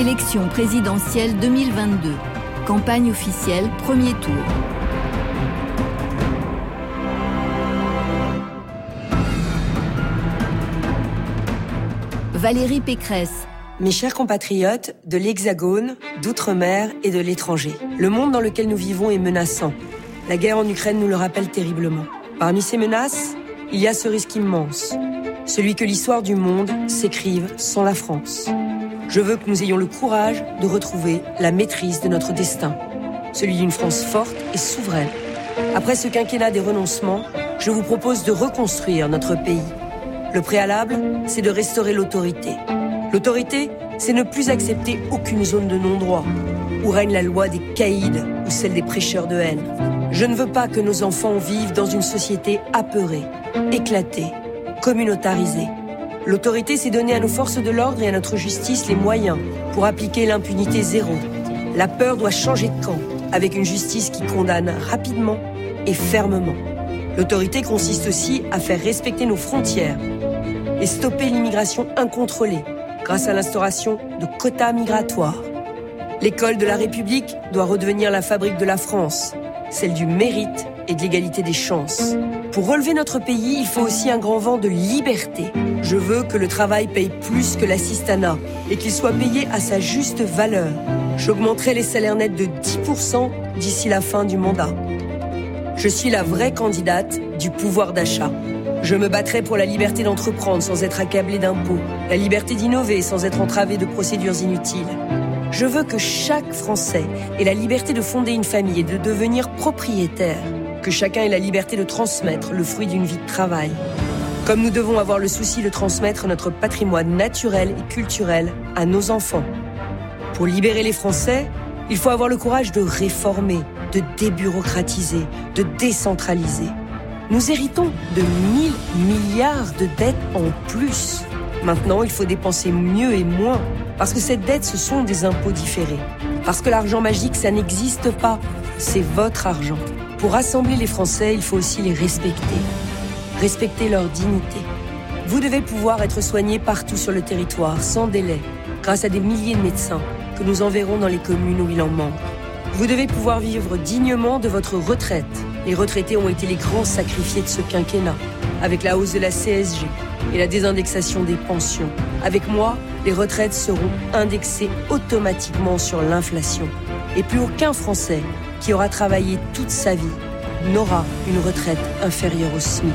Élection présidentielle 2022. Campagne officielle, premier tour. Valérie Pécresse. Mes chers compatriotes de l'Hexagone, d'outre-mer et de l'étranger, le monde dans lequel nous vivons est menaçant. La guerre en Ukraine nous le rappelle terriblement. Parmi ces menaces, il y a ce risque immense, celui que l'histoire du monde s'écrive sans la France. Je veux que nous ayons le courage de retrouver la maîtrise de notre destin, celui d'une France forte et souveraine. Après ce quinquennat des renoncements, je vous propose de reconstruire notre pays. Le préalable, c'est de restaurer l'autorité. L'autorité, c'est ne plus accepter aucune zone de non-droit, où règne la loi des caïds ou celle des prêcheurs de haine. Je ne veux pas que nos enfants vivent dans une société apeurée, éclatée, communautarisée. L'autorité, c'est donner à nos forces de l'ordre et à notre justice les moyens pour appliquer l'impunité zéro. La peur doit changer de camp, avec une justice qui condamne rapidement et fermement. L'autorité consiste aussi à faire respecter nos frontières et stopper l'immigration incontrôlée grâce à l'instauration de quotas migratoires. L'école de la République doit redevenir la fabrique de la France, celle du mérite et de l'égalité des chances. Pour relever notre pays, il faut aussi un grand vent de liberté. Je veux que le travail paye plus que l'assistanat et qu'il soit payé à sa juste valeur. J'augmenterai les salaires nets de 10% d'ici la fin du mandat. Je suis la vraie candidate du pouvoir d'achat. Je me battrai pour la liberté d'entreprendre sans être accablé d'impôts, la liberté d'innover sans être entravé de procédures inutiles. Je veux que chaque Français ait la liberté de fonder une famille et de devenir propriétaire, que chacun ait la liberté de transmettre le fruit d'une vie de travail. Comme nous devons avoir le souci de transmettre notre patrimoine naturel et culturel à nos enfants. Pour libérer les Français, il faut avoir le courage de réformer, de débureaucratiser, de décentraliser. Nous héritons de 1000 milliards de dettes en plus. Maintenant, il faut dépenser mieux et moins, parce que cette dette, ce sont des impôts différés. Parce que l'argent magique, ça n'existe pas. C'est votre argent. Pour rassembler les Français, il faut aussi les respecter. Respecter leur dignité. Vous devez pouvoir être soigné partout sur le territoire, sans délai, grâce à des milliers de médecins que nous enverrons dans les communes où il en manque. Vous devez pouvoir vivre dignement de votre retraite les retraités ont été les grands sacrifiés de ce quinquennat, avec la hausse de la CSG et la désindexation des pensions. Avec moi, les retraites seront indexées automatiquement sur l'inflation. Et plus aucun Français qui aura travaillé toute sa vie n'aura une retraite inférieure au SMIC.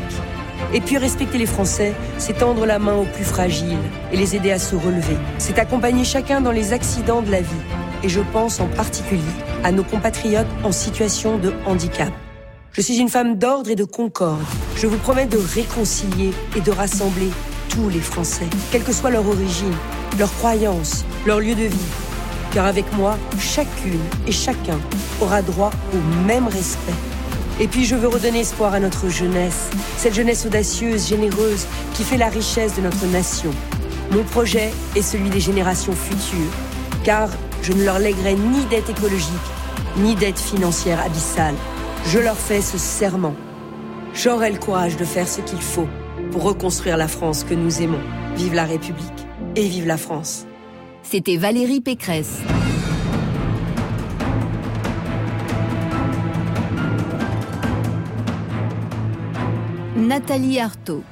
Et puis respecter les Français, c'est tendre la main aux plus fragiles et les aider à se relever. C'est accompagner chacun dans les accidents de la vie. Et je pense en particulier à nos compatriotes en situation de handicap. Je suis une femme d'ordre et de concorde. Je vous promets de réconcilier et de rassembler tous les Français, quelle que soit leur origine, leur croyance, leur lieu de vie. Car avec moi, chacune et chacun aura droit au même respect. Et puis je veux redonner espoir à notre jeunesse, cette jeunesse audacieuse, généreuse, qui fait la richesse de notre nation. Mon projet est celui des générations futures, car je ne leur lèguerai ni dette écologique, ni dette financière abyssale je leur fais ce serment. J'aurai le courage de faire ce qu'il faut pour reconstruire la France que nous aimons. Vive la République et vive la France. C'était Valérie Pécresse. Nathalie Artaud.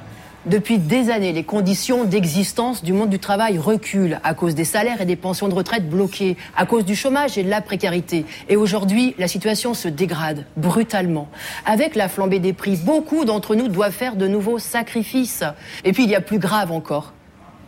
Depuis des années, les conditions d'existence du monde du travail reculent à cause des salaires et des pensions de retraite bloquées, à cause du chômage et de la précarité. Et aujourd'hui, la situation se dégrade brutalement. Avec la flambée des prix, beaucoup d'entre nous doivent faire de nouveaux sacrifices. Et puis il y a plus grave encore.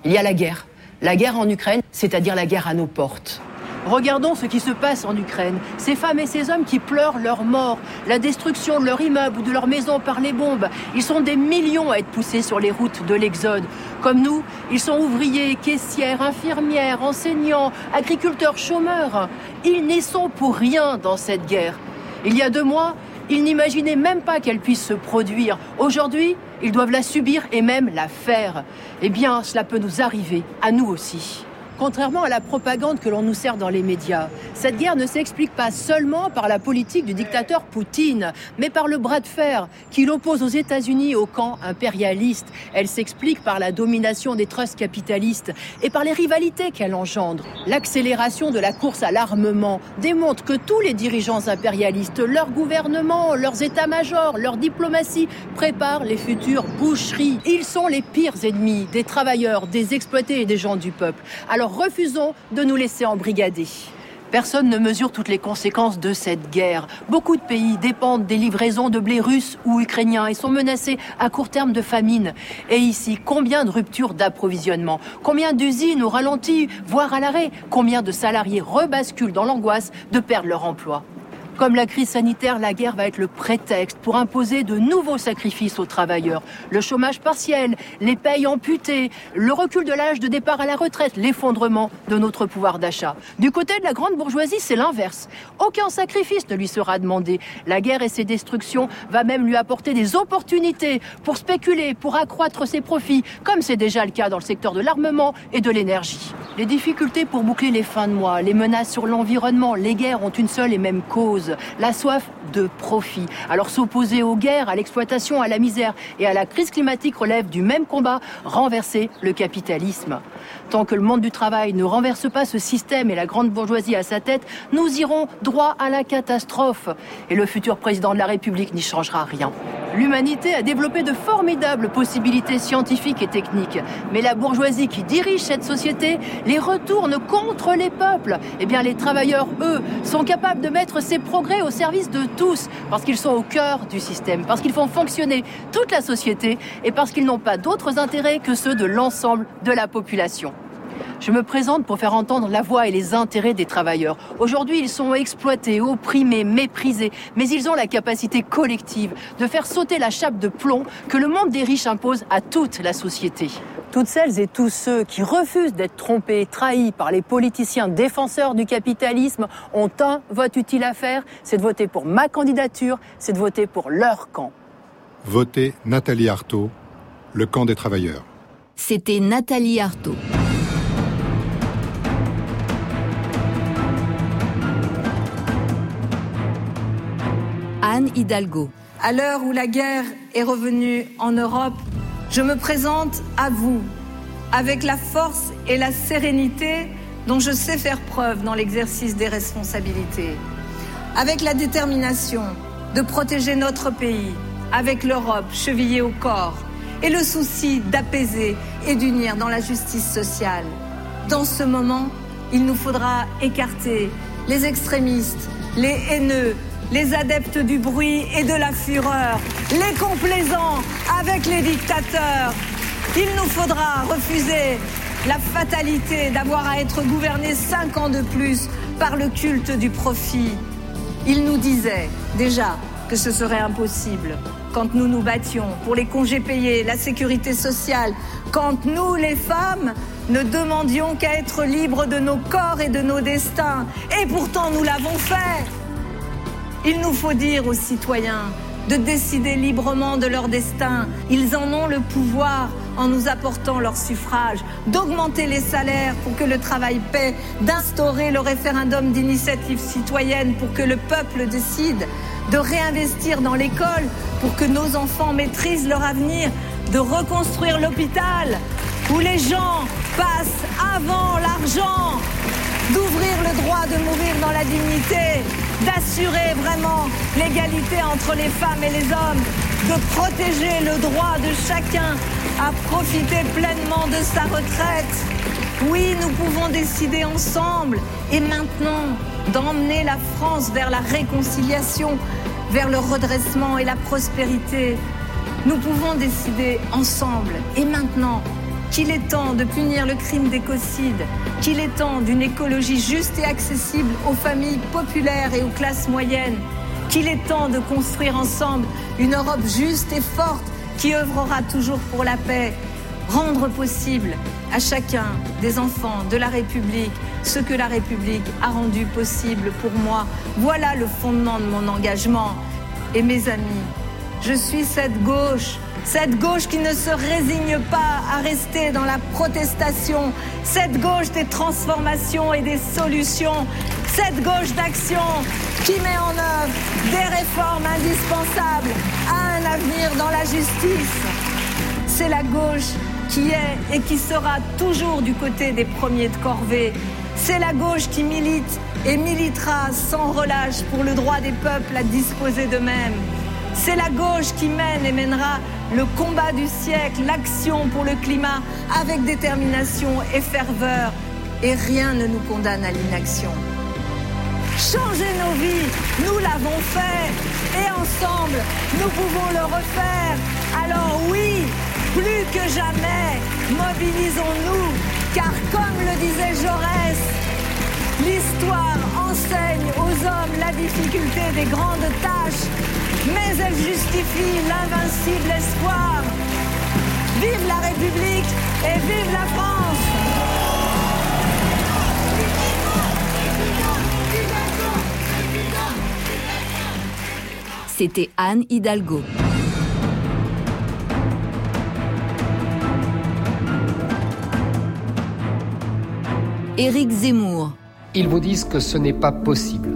Il y a la guerre. La guerre en Ukraine, c'est-à-dire la guerre à nos portes. Regardons ce qui se passe en Ukraine. Ces femmes et ces hommes qui pleurent leur mort, la destruction de leur immeuble ou de leur maison par les bombes. Ils sont des millions à être poussés sur les routes de l'Exode. Comme nous, ils sont ouvriers, caissières, infirmières, enseignants, agriculteurs, chômeurs. Ils n'y sont pour rien dans cette guerre. Il y a deux mois, ils n'imaginaient même pas qu'elle puisse se produire. Aujourd'hui, ils doivent la subir et même la faire. Eh bien, cela peut nous arriver, à nous aussi. Contrairement à la propagande que l'on nous sert dans les médias, cette guerre ne s'explique pas seulement par la politique du dictateur Poutine, mais par le bras de fer qu'il oppose aux États-Unis au camp impérialiste. Elle s'explique par la domination des trusts capitalistes et par les rivalités qu'elle engendre. L'accélération de la course à l'armement démontre que tous les dirigeants impérialistes, leurs gouvernements, leurs états-majors, leur diplomatie préparent les futures boucheries. Ils sont les pires ennemis des travailleurs, des exploités et des gens du peuple. Alors refusons de nous laisser embrigader. Personne ne mesure toutes les conséquences de cette guerre. Beaucoup de pays dépendent des livraisons de blé russe ou ukrainien et sont menacés à court terme de famine. Et ici, combien de ruptures d'approvisionnement? Combien d'usines au ralenti, voire à l'arrêt? Combien de salariés rebasculent dans l'angoisse de perdre leur emploi? Comme la crise sanitaire, la guerre va être le prétexte pour imposer de nouveaux sacrifices aux travailleurs. Le chômage partiel, les payes amputées, le recul de l'âge de départ à la retraite, l'effondrement de notre pouvoir d'achat. Du côté de la grande bourgeoisie, c'est l'inverse. Aucun sacrifice ne lui sera demandé. La guerre et ses destructions va même lui apporter des opportunités pour spéculer, pour accroître ses profits, comme c'est déjà le cas dans le secteur de l'armement et de l'énergie. Les difficultés pour boucler les fins de mois, les menaces sur l'environnement, les guerres ont une seule et même cause la soif de profit. Alors s'opposer aux guerres, à l'exploitation, à la misère et à la crise climatique relève du même combat, renverser le capitalisme. Tant que le monde du travail ne renverse pas ce système et la grande bourgeoisie à sa tête, nous irons droit à la catastrophe. Et le futur président de la République n'y changera rien. L'humanité a développé de formidables possibilités scientifiques et techniques. Mais la bourgeoisie qui dirige cette société les retourne contre les peuples. Eh bien, les travailleurs, eux, sont capables de mettre ces au service de tous, parce qu'ils sont au cœur du système, parce qu'ils font fonctionner toute la société et parce qu'ils n'ont pas d'autres intérêts que ceux de l'ensemble de la population. Je me présente pour faire entendre la voix et les intérêts des travailleurs. Aujourd'hui, ils sont exploités, opprimés, méprisés, mais ils ont la capacité collective de faire sauter la chape de plomb que le monde des riches impose à toute la société. Toutes celles et tous ceux qui refusent d'être trompés, trahis par les politiciens défenseurs du capitalisme ont un vote utile à faire, c'est de voter pour ma candidature, c'est de voter pour leur camp. Votez Nathalie Arthaud, le camp des travailleurs. C'était Nathalie Arthaud. Hidalgo. À l'heure où la guerre est revenue en Europe, je me présente à vous avec la force et la sérénité dont je sais faire preuve dans l'exercice des responsabilités, avec la détermination de protéger notre pays, avec l'Europe chevillée au corps, et le souci d'apaiser et d'unir dans la justice sociale. Dans ce moment, il nous faudra écarter les extrémistes, les haineux, les adeptes du bruit et de la fureur, les complaisants avec les dictateurs. Il nous faudra refuser la fatalité d'avoir à être gouverné cinq ans de plus par le culte du profit. Il nous disait déjà que ce serait impossible quand nous nous battions pour les congés payés, la sécurité sociale, quand nous, les femmes, ne demandions qu'à être libres de nos corps et de nos destins. Et pourtant, nous l'avons fait. Il nous faut dire aux citoyens de décider librement de leur destin. Ils en ont le pouvoir en nous apportant leur suffrage, d'augmenter les salaires pour que le travail paie, d'instaurer le référendum d'initiative citoyenne pour que le peuple décide, de réinvestir dans l'école pour que nos enfants maîtrisent leur avenir, de reconstruire l'hôpital où les gens passent avant l'argent, d'ouvrir le droit de mourir dans la dignité, d'assurer vraiment l'égalité entre les femmes et les hommes, de protéger le droit de chacun à profiter pleinement de sa retraite. Oui, nous pouvons décider ensemble et maintenant d'emmener la France vers la réconciliation, vers le redressement et la prospérité. Nous pouvons décider ensemble et maintenant qu'il est temps de punir le crime d'écocide, qu'il est temps d'une écologie juste et accessible aux familles populaires et aux classes moyennes, qu'il est temps de construire ensemble une Europe juste et forte qui œuvrera toujours pour la paix, rendre possible à chacun des enfants de la République ce que la République a rendu possible pour moi. Voilà le fondement de mon engagement. Et mes amis, je suis cette gauche Cette gauche qui ne se résigne pas à rester dans la protestation. Cette gauche des transformations et des solutions. Cette gauche d'action qui met en œuvre des réformes indispensables à un avenir dans la justice. C'est la gauche qui est et qui sera toujours du côté des premiers de corvée. C'est la gauche qui milite et militera sans relâche pour le droit des peuples à disposer d'eux-mêmes. C'est la gauche qui mène et mènera le combat du siècle, l'action pour le climat avec détermination et ferveur. Et rien ne nous condamne à l'inaction. Changer nos vies, nous l'avons fait. Et ensemble, nous pouvons le refaire. Alors oui, plus que jamais, mobilisons-nous. Car comme le disait Jaurès, l'histoire enseigne aux hommes la difficulté des grandes tâches mais elle justifie l'invincible espoir. Vive la République et vive la France C'était Anne Hidalgo. Éric Zemmour. Ils vous disent que ce n'est pas possible.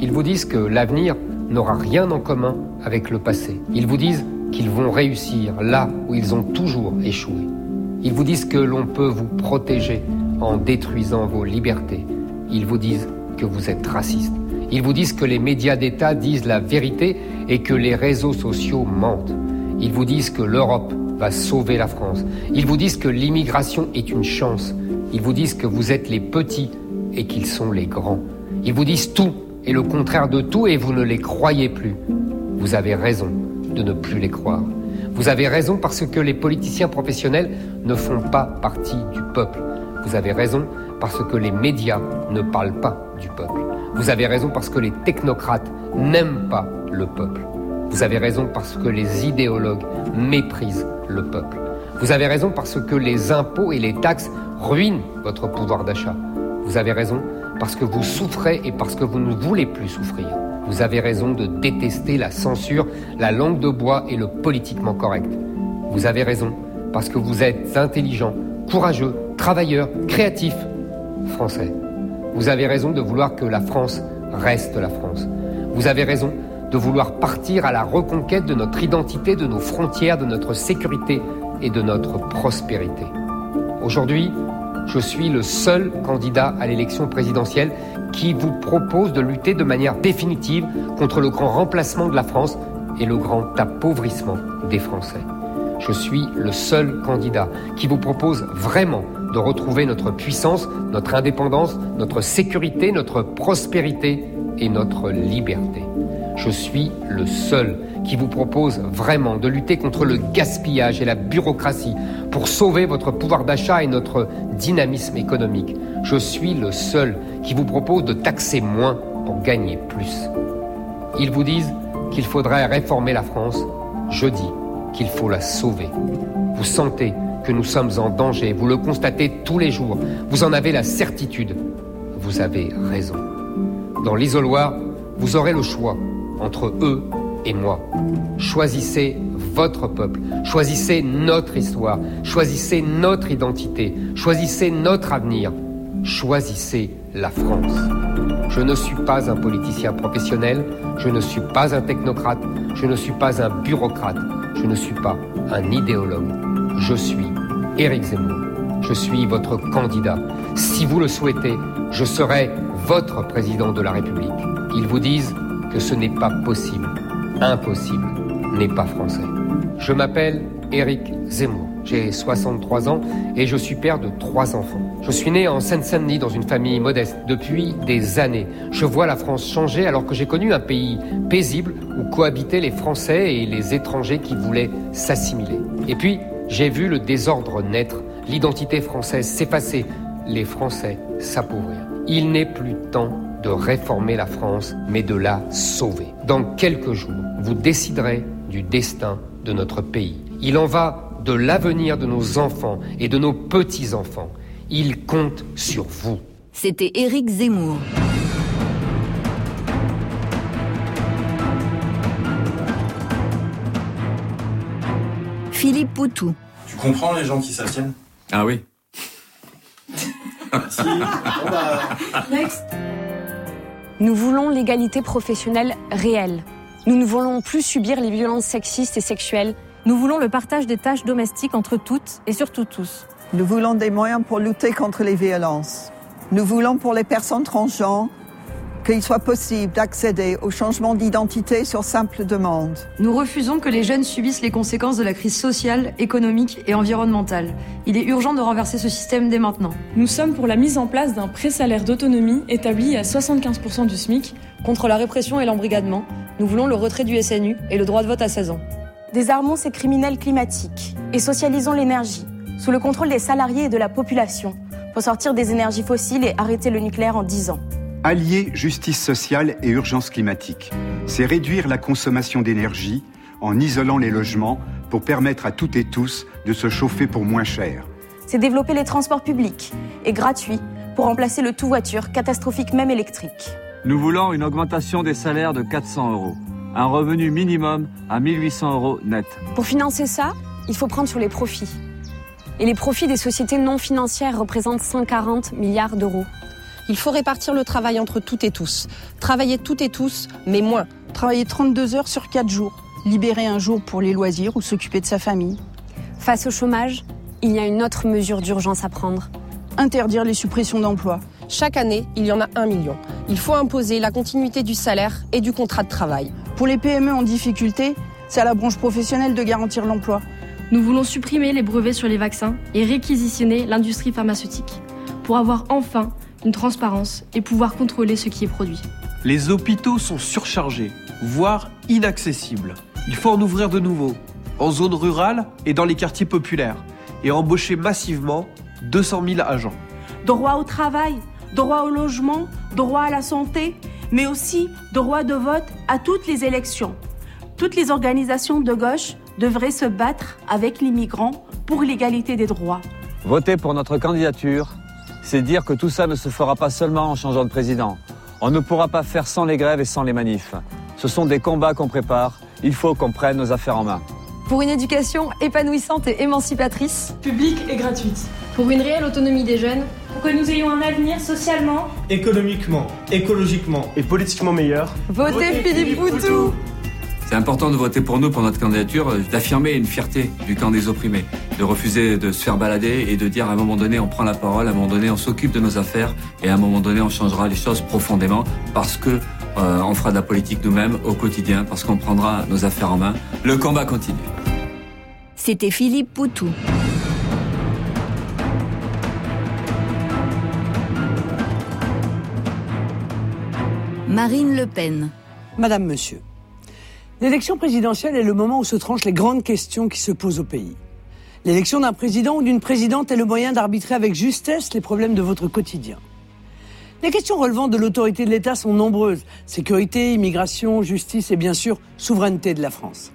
Ils vous disent que l'avenir n'aura rien en commun avec le passé. Ils vous disent qu'ils vont réussir là où ils ont toujours échoué. Ils vous disent que l'on peut vous protéger en détruisant vos libertés. Ils vous disent que vous êtes raciste. Ils vous disent que les médias d'État disent la vérité et que les réseaux sociaux mentent. Ils vous disent que l'Europe va sauver la France. Ils vous disent que l'immigration est une chance. Ils vous disent que vous êtes les petits et qu'ils sont les grands. Ils vous disent tout et le contraire de tout et vous ne les croyez plus. Vous avez raison de ne plus les croire. Vous avez raison parce que les politiciens professionnels ne font pas partie du peuple. Vous avez raison parce que les médias ne parlent pas du peuple. Vous avez raison parce que les technocrates n'aiment pas le peuple. Vous avez raison parce que les idéologues méprisent le peuple. Vous avez raison parce que les impôts et les taxes ruinent votre pouvoir d'achat. Vous avez raison parce que vous souffrez et parce que vous ne voulez plus souffrir. Vous avez raison de détester la censure, la langue de bois et le politiquement correct. Vous avez raison parce que vous êtes intelligent, courageux, travailleur, créatif, français. Vous avez raison de vouloir que la France reste la France. Vous avez raison de vouloir partir à la reconquête de notre identité, de nos frontières, de notre sécurité et de notre prospérité. Aujourd'hui, je suis le seul candidat à l'élection présidentielle qui vous propose de lutter de manière définitive contre le grand remplacement de la France et le grand appauvrissement des Français. Je suis le seul candidat qui vous propose vraiment de retrouver notre puissance, notre indépendance, notre sécurité, notre prospérité et notre liberté. Je suis le seul qui vous propose vraiment de lutter contre le gaspillage et la bureaucratie pour sauver votre pouvoir d'achat et notre dynamisme économique. Je suis le seul qui vous propose de taxer moins pour gagner plus. Ils vous disent qu'il faudrait réformer la France. Je dis qu'il faut la sauver. Vous sentez que nous sommes en danger. Vous le constatez tous les jours. Vous en avez la certitude. Vous avez raison. Dans l'isoloir, vous aurez le choix entre eux et moi. Choisissez votre peuple, choisissez notre histoire, choisissez notre identité, choisissez notre avenir, choisissez la France. Je ne suis pas un politicien professionnel, je ne suis pas un technocrate, je ne suis pas un bureaucrate, je ne suis pas un idéologue. Je suis Éric Zemmour. Je suis votre candidat. Si vous le souhaitez, je serai votre président de la République. Ils vous disent que ce n'est pas possible. Impossible n'est pas français. Je m'appelle Éric Zemmour. J'ai 63 ans et je suis père de trois enfants. Je suis né en Seine-Saint-Denis dans une famille modeste. Depuis des années, je vois la France changer alors que j'ai connu un pays paisible où cohabitaient les Français et les étrangers qui voulaient s'assimiler. Et puis, j'ai vu le désordre naître, l'identité française s'effacer, les Français s'appauvrir. Il n'est plus temps de réformer la France, mais de la sauver. Dans quelques jours, vous déciderez du destin de notre pays. Il en va de l'avenir de nos enfants et de nos petits-enfants. Il compte sur vous. C'était Éric Zemmour. Philippe Poutou. Tu comprends les gens qui s'abstiennent? Ah oui. Si. Bon, bah, Nous voulons l'égalité professionnelle réelle. Nous ne voulons plus subir les violences sexistes et sexuelles. Nous voulons le partage des tâches domestiques entre toutes et surtout tous. Nous voulons des moyens pour lutter contre les violences. Nous voulons pour les personnes transgenres qu'il soit possible d'accéder au changement d'identité sur simple demande. Nous refusons que les jeunes subissent les conséquences de la crise sociale, économique et environnementale. Il est urgent de renverser ce système dès maintenant. Nous sommes pour la mise en place d'un pré-salaire d'autonomie établi à 75% du SMIC. Contre la répression et l'embrigadement, nous voulons le retrait du SNU et le droit de vote à 16 ans. Désarmons ces criminels climatiques et socialisons l'énergie sous le contrôle des salariés et de la population pour sortir des énergies fossiles et arrêter le nucléaire en 10 ans. Allier justice sociale et urgence climatique, c'est réduire la consommation d'énergie en isolant les logements pour permettre à toutes et tous de se chauffer pour moins cher. C'est développer les transports publics et gratuits pour remplacer le tout-voiture, catastrophique même électrique. Nous voulons une augmentation des salaires de 400 euros, un revenu minimum à 1800 euros net. Pour financer ça, il faut prendre sur les profits. Et les profits des sociétés non financières représentent 140 milliards d'euros. Il faut répartir le travail entre toutes et tous. Travailler toutes et tous, mais moins. Travailler 32 heures sur 4 jours. Libérer un jour pour les loisirs ou s'occuper de sa famille. Face au chômage, il y a une autre mesure d'urgence à prendre. Interdire les suppressions d'emplois. Chaque année, il y en a un million. Il faut imposer la continuité du salaire et du contrat de travail. Pour les PME en difficulté, c'est à la branche professionnelle de garantir l'emploi. Nous voulons supprimer les brevets sur les vaccins et réquisitionner l'industrie pharmaceutique pour avoir enfin une transparence et pouvoir contrôler ce qui est produit. Les hôpitaux sont surchargés, voire inaccessibles. Il faut en ouvrir de nouveaux, en zone rurale et dans les quartiers populaires, et embaucher massivement 200 000 agents. Droit au travail, droit au logement, droit à la santé, mais aussi droit de vote à toutes les élections. Toutes les organisations de gauche devraient se battre avec les migrants pour l'égalité des droits. Voter pour notre candidature, c'est dire que tout ça ne se fera pas seulement en changeant de président. On ne pourra pas faire sans les grèves et sans les manifs. Ce sont des combats qu'on prépare. Il faut qu'on prenne nos affaires en main. Pour une éducation épanouissante et émancipatrice, Publique et gratuite. Pour une réelle autonomie des jeunes, Pour que nous ayons un avenir socialement, économiquement, écologiquement et politiquement meilleur. votez Philippe Poutou C'est important de voter pour nous, pour notre candidature, euh, d'affirmer une fierté du camp des opprimés, de refuser de se faire balader et de dire à un moment donné on prend la parole, à un moment donné on s'occupe de nos affaires et à un moment donné on changera les choses profondément parce que euh, on fera de la politique nous-mêmes au quotidien, parce qu'on prendra nos affaires en main. Le combat continue. C'était Philippe Poutou. Marine Le Pen. Madame, Monsieur, l'élection présidentielle est le moment où se tranchent les grandes questions qui se posent au pays. L'élection d'un président ou d'une présidente est le moyen d'arbitrer avec justesse les problèmes de votre quotidien. Les questions relevant de l'autorité de l'État sont nombreuses. Sécurité, immigration, justice et bien sûr souveraineté de la France.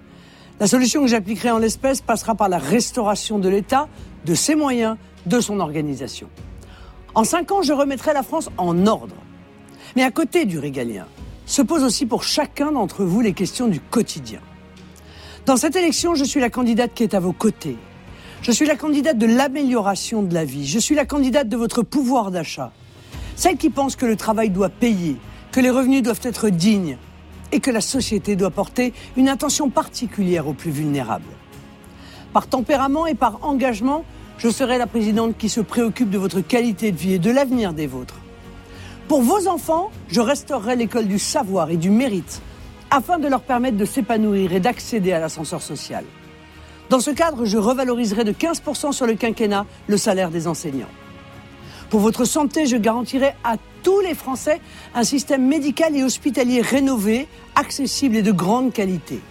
La solution que j'appliquerai en l'espèce passera par la restauration de l'État, de ses moyens, de son organisation. En cinq ans, je remettrai la France en ordre. Mais à côté du régalien, se posent aussi pour chacun d'entre vous les questions du quotidien. Dans cette élection, je suis la candidate qui est à vos côtés. Je suis la candidate de l'amélioration de la vie. Je suis la candidate de votre pouvoir d'achat. Celle qui pense que le travail doit payer, que les revenus doivent être dignes et que la société doit porter une attention particulière aux plus vulnérables. Par tempérament et par engagement, je serai la présidente qui se préoccupe de votre qualité de vie et de l'avenir des vôtres. Pour vos enfants, je restaurerai l'école du savoir et du mérite afin de leur permettre de s'épanouir et d'accéder à l'ascenseur social. Dans ce cadre, je revaloriserai de 15% sur le quinquennat le salaire des enseignants. Pour votre santé, je garantirai à tous les Français un système médical et hospitalier rénové, accessible et de grande qualité.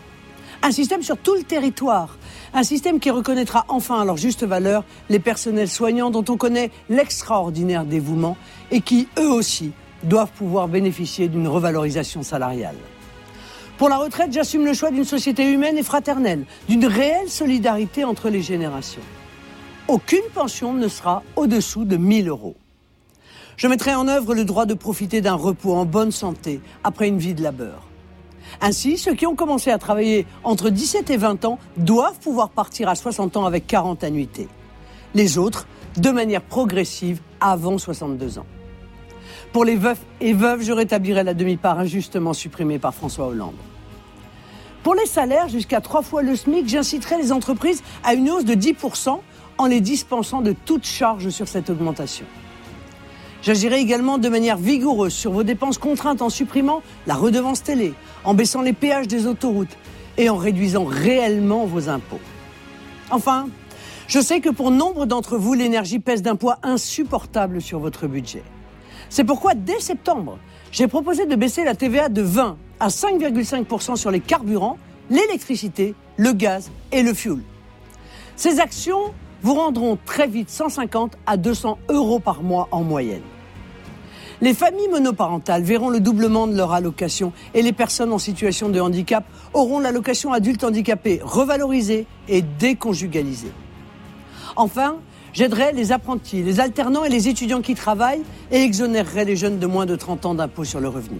Un système sur tout le territoire. Un système qui reconnaîtra enfin à leur juste valeur les personnels soignants dont on connaît l'extraordinaire dévouement et qui, eux aussi, doivent pouvoir bénéficier d'une revalorisation salariale. Pour la retraite, j'assume le choix d'une société humaine et fraternelle, d'une réelle solidarité entre les générations. Aucune pension ne sera au-dessous de 1000 euros. Je mettrai en œuvre le droit de profiter d'un repos en bonne santé après une vie de labeur. Ainsi, ceux qui ont commencé à travailler entre 17 et 20 ans doivent pouvoir partir à 60 ans avec 40 annuités. Les autres, de manière progressive, avant 62 ans. Pour les veufs et veuves, je rétablirai la demi-part injustement supprimée par François Hollande. Pour les salaires jusqu'à trois fois le SMIC, j'inciterai les entreprises à une hausse de 10% en les dispensant de toute charge sur cette augmentation. J'agirai également de manière vigoureuse sur vos dépenses contraintes en supprimant la redevance télé, en baissant les péages des autoroutes et en réduisant réellement vos impôts. Enfin, je sais que pour nombre d'entre vous, l'énergie pèse d'un poids insupportable sur votre budget. C'est pourquoi, dès septembre, j'ai proposé de baisser la TVA de 20 à 5,5% sur les carburants, l'électricité, le gaz et le fioul. Ces actions vous rendront très vite 150 à 200 euros par mois en moyenne. Les familles monoparentales verront le doublement de leur allocation et les personnes en situation de handicap auront l'allocation adulte handicapé revalorisée et déconjugalisée. Enfin, j'aiderai les apprentis, les alternants et les étudiants qui travaillent et exonérerai les jeunes de moins de 30 ans d'impôt sur le revenu.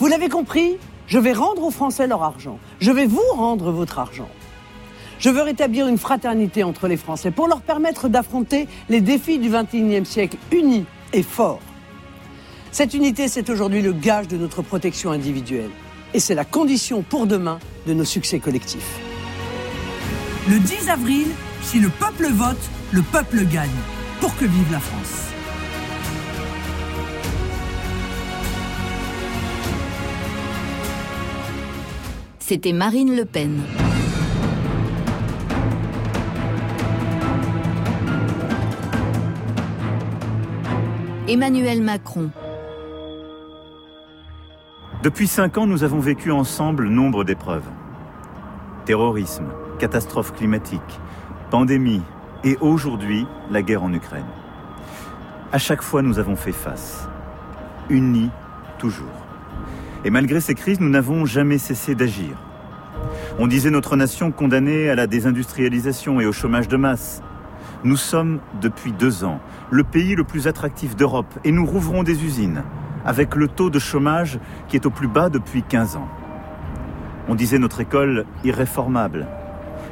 Vous l'avez compris, je vais rendre aux Français leur argent. Je vais vous rendre votre argent. Je veux rétablir une fraternité entre les Français pour leur permettre d'affronter les défis du XXIe siècle unis et forts. Cette unité, c'est aujourd'hui le gage de notre protection individuelle. Et c'est la condition pour demain de nos succès collectifs. Le 10 avril, si le peuple vote, le peuple gagne. Pour que vive la France. C'était Marine Le Pen. Emmanuel Macron. Depuis cinq ans, nous avons vécu ensemble nombre d'épreuves. Terrorisme, catastrophe climatique, pandémie et aujourd'hui la guerre en Ukraine. À chaque fois, nous avons fait face, unis toujours. Et malgré ces crises, nous n'avons jamais cessé d'agir. On disait notre nation condamnée à la désindustrialisation et au chômage de masse. Nous sommes, depuis deux ans, le pays le plus attractif d'Europe et nous rouvrons des usines, avec le taux de chômage qui est au plus bas depuis 15 ans. On disait notre école irréformable.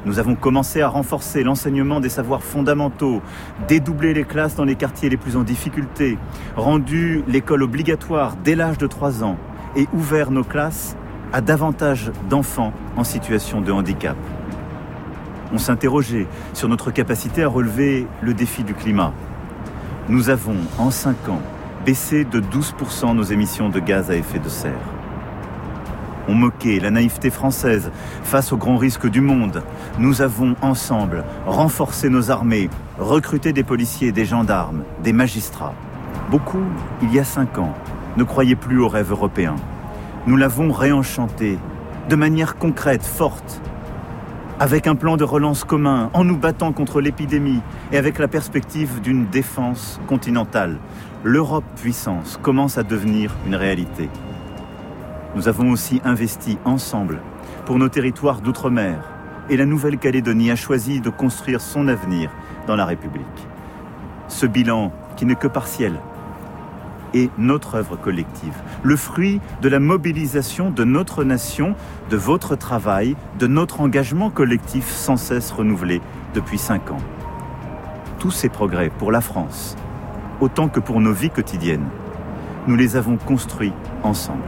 Nous avons commencé à renforcer l'enseignement des savoirs fondamentaux, dédoubler les classes dans les quartiers les plus en difficulté, rendu l'école obligatoire dès l'âge de 3 ans et ouvert nos classes à davantage d'enfants en situation de handicap. On s'interrogeait sur notre capacité à relever le défi du climat. Nous avons, en 5 ans, baissé de 12% nos émissions de gaz à effet de serre. On moquait la naïveté française face aux grands risques du monde. Nous avons ensemble renforcé nos armées, recruté des policiers, des gendarmes, des magistrats. Beaucoup, il y a cinq ans, ne croyaient plus au rêve européen. Nous l'avons réenchanté de manière concrète, forte, avec un plan de relance commun, en nous battant contre l'épidémie et avec la perspective d'une défense continentale. L'Europe puissance commence à devenir une réalité. Nous avons aussi investi ensemble pour nos territoires d'outre-mer et la Nouvelle-Calédonie a choisi de construire son avenir dans la République. Ce bilan, qui n'est que partiel, est notre œuvre collective, le fruit de la mobilisation de notre nation, de votre travail, de notre engagement collectif sans cesse renouvelé depuis cinq ans. Tous ces progrès pour la France, autant que pour nos vies quotidiennes, nous les avons construits ensemble.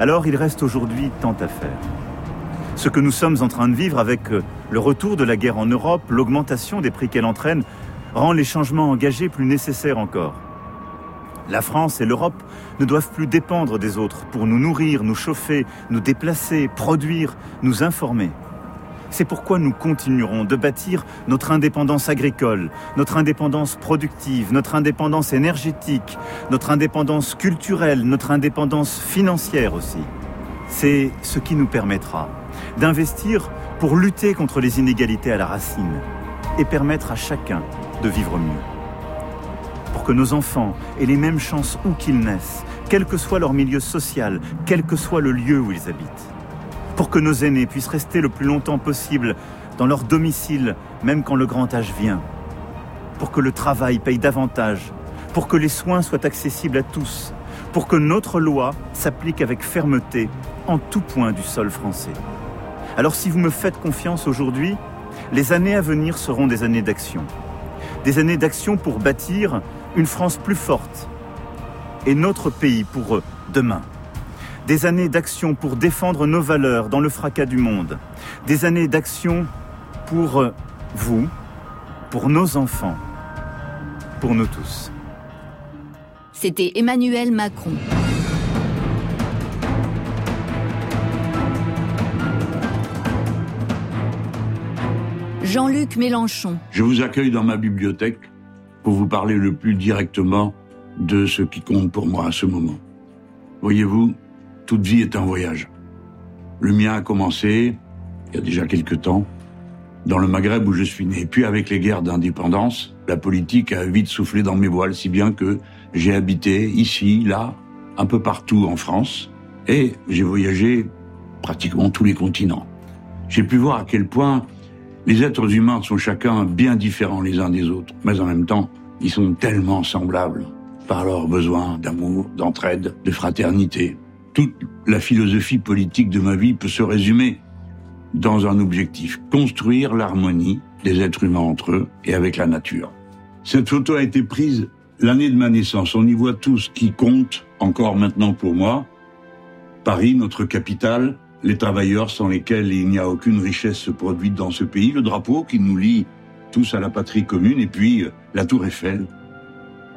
Alors il reste aujourd'hui tant à faire. Ce que nous sommes en train de vivre avec euh, le retour de la guerre en Europe, l'augmentation des prix qu'elle entraîne, rend les changements engagés plus nécessaires encore. La France et l'Europe ne doivent plus dépendre des autres pour nous nourrir, nous chauffer, nous déplacer, produire, nous informer. C'est pourquoi nous continuerons de bâtir notre indépendance agricole, notre indépendance productive, notre indépendance énergétique, notre indépendance culturelle, notre indépendance financière aussi. C'est ce qui nous permettra d'investir pour lutter contre les inégalités à la racine et permettre à chacun de vivre mieux. Pour que nos enfants aient les mêmes chances où qu'ils naissent, quel que soit leur milieu social, quel que soit le lieu où ils habitent pour que nos aînés puissent rester le plus longtemps possible dans leur domicile, même quand le grand âge vient, pour que le travail paye davantage, pour que les soins soient accessibles à tous, pour que notre loi s'applique avec fermeté en tout point du sol français. Alors si vous me faites confiance aujourd'hui, les années à venir seront des années d'action. Des années d'action pour bâtir une France plus forte et notre pays pour demain. Des années d'action pour défendre nos valeurs dans le fracas du monde. Des années d'action pour vous, pour nos enfants, pour nous tous. C'était Emmanuel Macron. Jean-Luc Mélenchon. Je vous accueille dans ma bibliothèque pour vous parler le plus directement de ce qui compte pour moi à ce moment. Voyez-vous, toute vie est un voyage. Le mien a commencé il y a déjà quelque temps, dans le Maghreb où je suis né. Puis avec les guerres d'indépendance, la politique a vite soufflé dans mes voiles, si bien que j'ai habité ici, là, un peu partout en France, et j'ai voyagé pratiquement tous les continents. J'ai pu voir à quel point les êtres humains sont chacun bien différents les uns des autres, mais en même temps, ils sont tellement semblables par leurs besoins d'amour, d'entraide, de fraternité. Toute la philosophie politique de ma vie peut se résumer dans un objectif, construire l'harmonie des êtres humains entre eux et avec la nature. Cette photo a été prise l'année de ma naissance. On y voit tout ce qui compte encore maintenant pour moi. Paris, notre capitale, les travailleurs sans lesquels il n'y a aucune richesse produite dans ce pays, le drapeau qui nous lie tous à la patrie commune, et puis euh, la tour Eiffel,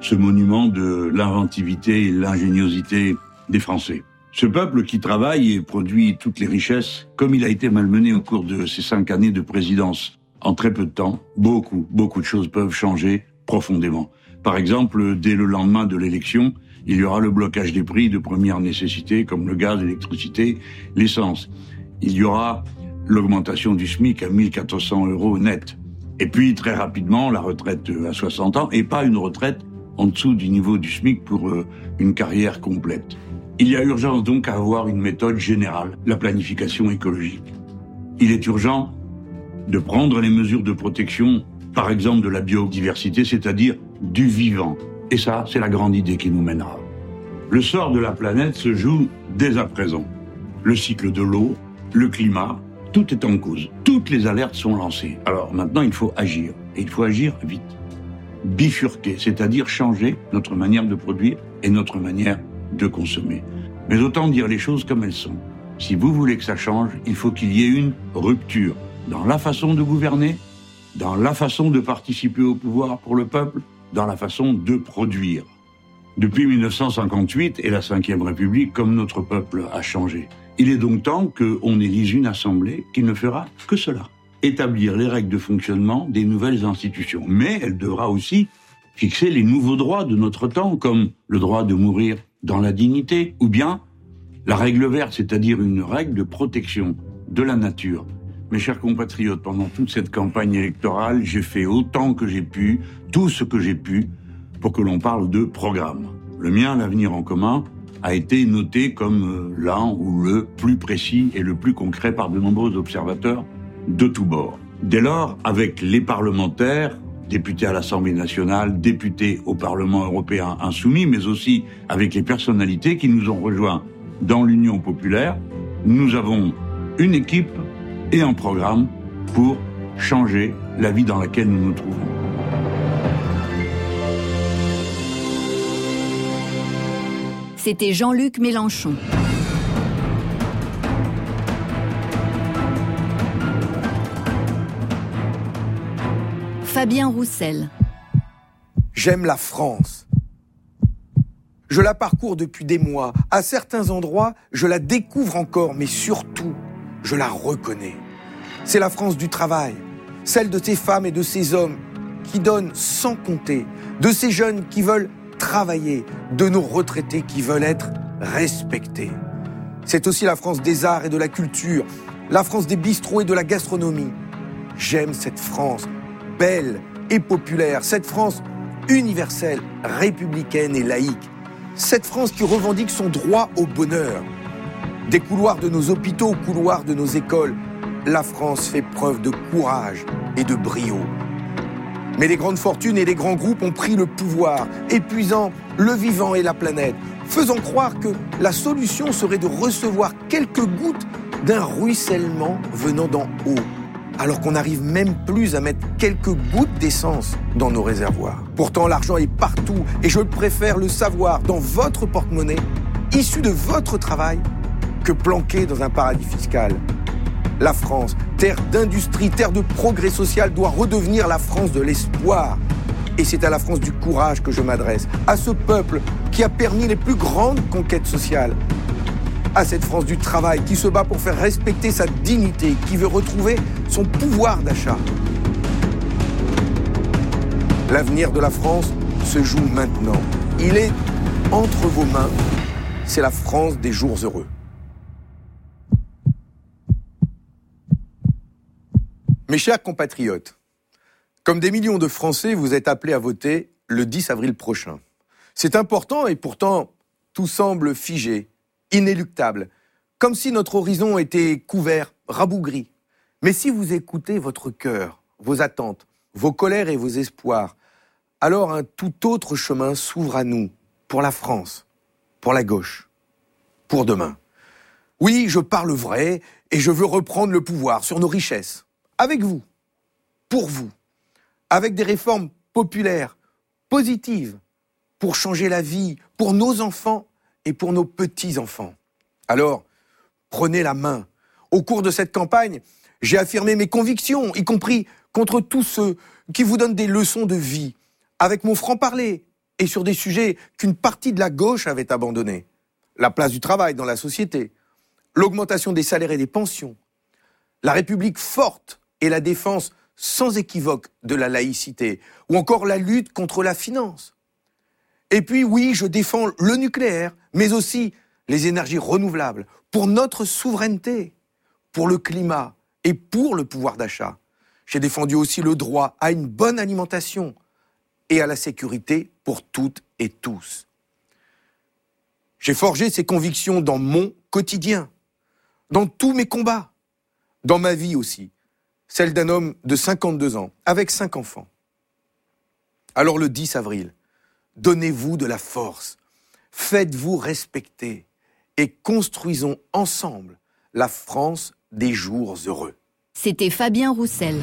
ce monument de l'inventivité et l'ingéniosité des Français. Ce peuple qui travaille et produit toutes les richesses, comme il a été malmené au cours de ces cinq années de présidence, en très peu de temps, beaucoup, beaucoup de choses peuvent changer profondément. Par exemple, dès le lendemain de l'élection, il y aura le blocage des prix de première nécessité comme le gaz, l'électricité, l'essence. Il y aura l'augmentation du SMIC à 1400 euros net. Et puis très rapidement, la retraite à 60 ans et pas une retraite en dessous du niveau du SMIC pour euh, une carrière complète. Il y a urgence donc à avoir une méthode générale, la planification écologique. Il est urgent de prendre les mesures de protection, par exemple de la biodiversité, c'est-à-dire du vivant, et ça, c'est la grande idée qui nous mènera. Le sort de la planète se joue dès à présent. Le cycle de l'eau, le climat, tout est en cause. Toutes les alertes sont lancées. Alors maintenant, il faut agir. Et il faut agir vite. Bifurquer, c'est-à-dire changer notre manière de produire et notre manière de consommer. Mais autant dire les choses comme elles sont. Si vous voulez que ça change, il faut qu'il y ait une rupture dans la façon de gouverner, dans la façon de participer au pouvoir pour le peuple, dans la façon de produire. Depuis 1958 et la Ve République, comme notre peuple a changé. Il est donc temps qu'on élise une assemblée qui ne fera que cela. Établir les règles de fonctionnement des nouvelles institutions. Mais elle devra aussi fixer les nouveaux droits de notre temps, comme le droit de mourir dans la dignité, ou bien la règle verte, c'est-à-dire une règle de protection de la nature. Mes chers compatriotes, pendant toute cette campagne électorale, j'ai fait autant que j'ai pu, tout ce que j'ai pu, pour que l'on parle de programme. Le mien, l'avenir en commun, a été noté comme euh, l'un ou le plus précis et le plus concret par de nombreux observateurs de tous bords. Dès lors, avec les parlementaires, députés à l'Assemblée nationale, députés au Parlement européen insoumis, mais aussi avec les personnalités qui nous ont rejoints dans l'Union populaire, nous avons une équipe et un programme pour changer la vie dans laquelle nous nous trouvons. C'était Jean-Luc Mélenchon. Fabien Roussel. J'aime la France. Je la parcours depuis des mois. À certains endroits, je la découvre encore, mais surtout, je la reconnais. C'est la France du travail, celle de ces femmes et de ces hommes qui donnent sans compter, de ces jeunes qui veulent travailler, de nos retraités qui veulent être respectés. C'est aussi la France des arts et de la culture, la France des bistrots et de la gastronomie. J'aime cette France belle et populaire, cette France universelle, républicaine et laïque, cette France qui revendique son droit au bonheur, des couloirs de nos hôpitaux aux couloirs de nos écoles, la France fait preuve de courage et de brio. Mais les grandes fortunes et les grands groupes ont pris le pouvoir, épuisant le vivant et la planète, faisant croire que la solution serait de recevoir quelques gouttes d'un ruissellement venant d'en haut, alors qu'on n'arrive même plus à mettre quelques gouttes d'essence dans nos réservoirs. Pourtant, l'argent est partout et je préfère le savoir dans votre porte-monnaie, issu de votre travail, que planqué dans un paradis fiscal. La France, terre d'industrie, terre de progrès social, doit redevenir la France de l'espoir. Et c'est à la France du courage que je m'adresse, à ce peuple qui a permis les plus grandes conquêtes sociales, à cette France du travail qui se bat pour faire respecter sa dignité, qui veut retrouver son pouvoir d'achat. L'avenir de la France se joue maintenant. Il est entre vos mains. C'est la France des jours heureux. Mes chers compatriotes, comme des millions de Français, vous êtes appelés à voter le 10 avril prochain. C'est important et pourtant tout semble figé, inéluctable, comme si notre horizon était couvert, rabougri. Mais si vous écoutez votre cœur, vos attentes, vos colères et vos espoirs, alors un tout autre chemin s'ouvre à nous, pour la France, pour la gauche, pour demain. Oui, je parle vrai et je veux reprendre le pouvoir sur nos richesses, avec vous, pour vous, avec des réformes populaires, positives, pour changer la vie, pour nos enfants et pour nos petits-enfants. Alors, prenez la main. Au cours de cette campagne, j'ai affirmé mes convictions, y compris contre tous ceux qui vous donnent des leçons de vie, avec mon franc-parler, et sur des sujets qu'une partie de la gauche avait abandonnés. La place du travail dans la société, l'augmentation des salaires et des pensions, la République forte et la défense sans équivoque de la laïcité, ou encore la lutte contre la finance. Et puis oui, je défends le nucléaire, mais aussi les énergies renouvelables, pour notre souveraineté, pour le climat et pour le pouvoir d'achat. J'ai défendu aussi le droit à une bonne alimentation et à la sécurité pour toutes et tous. J'ai forgé ces convictions dans mon quotidien, dans tous mes combats, dans ma vie aussi, celle d'un homme de 52 ans, avec cinq enfants. Alors le 10 avril, donnez-vous de la force, faites-vous respecter et construisons ensemble la France des jours heureux. C'était Fabien Roussel.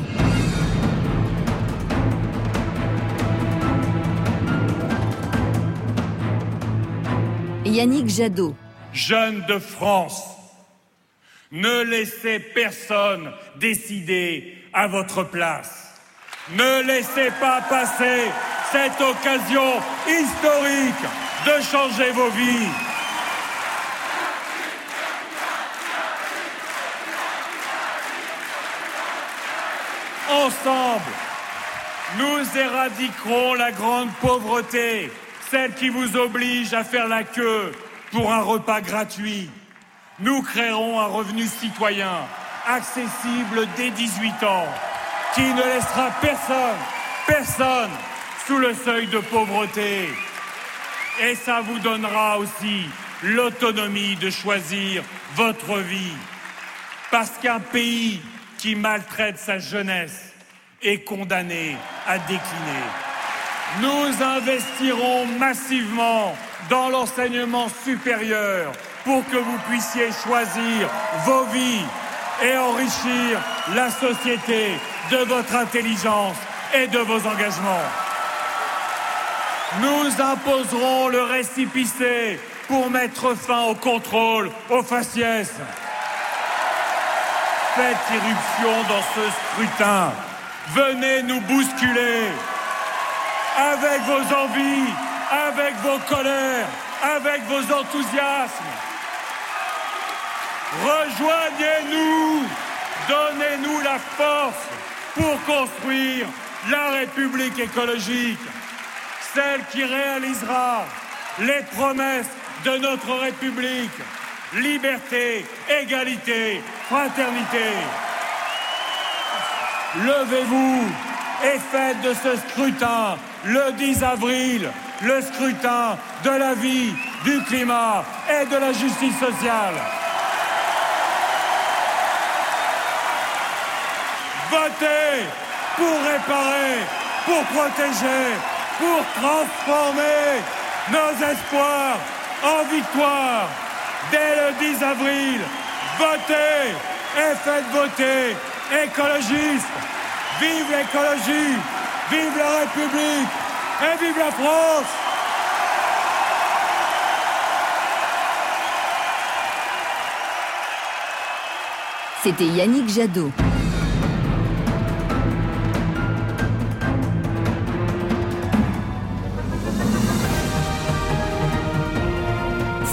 Yannick Jadot. Jeunes de France, ne laissez personne décider à votre place. Ne laissez pas passer cette occasion historique de changer vos vies. Ensemble, nous éradiquerons la grande pauvreté, celle qui vous oblige à faire la queue pour un repas gratuit. Nous créerons un revenu citoyen accessible dès 18 ans qui ne laissera personne, personne sous le seuil de pauvreté. Et ça vous donnera aussi l'autonomie de choisir votre vie. Parce qu'un pays qui maltraite sa jeunesse est condamné à décliner. Nous investirons massivement dans l'enseignement supérieur pour que vous puissiez choisir vos vies et enrichir la société de votre intelligence et de vos engagements. Nous imposerons le récipicé pour mettre fin au contrôle, au faciès. Faites irruption dans ce scrutin. Venez nous bousculer avec vos envies, avec vos colères, avec vos enthousiasmes. Rejoignez-nous, donnez-nous la force pour construire la République écologique, celle qui réalisera les promesses de notre République, liberté, égalité, fraternité. Levez-vous et faites de ce scrutin le 10 avril le scrutin de la vie, du climat et de la justice sociale. Votez pour réparer pour protéger, pour transformer nos espoirs en victoire. Dès le 10 avril, votez et faites voter écologistes. Vive l'écologie, vive la République et vive la France C'était Yannick Jadot.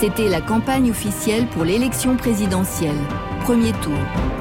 C'était la campagne officielle pour l'élection présidentielle. Premier tour.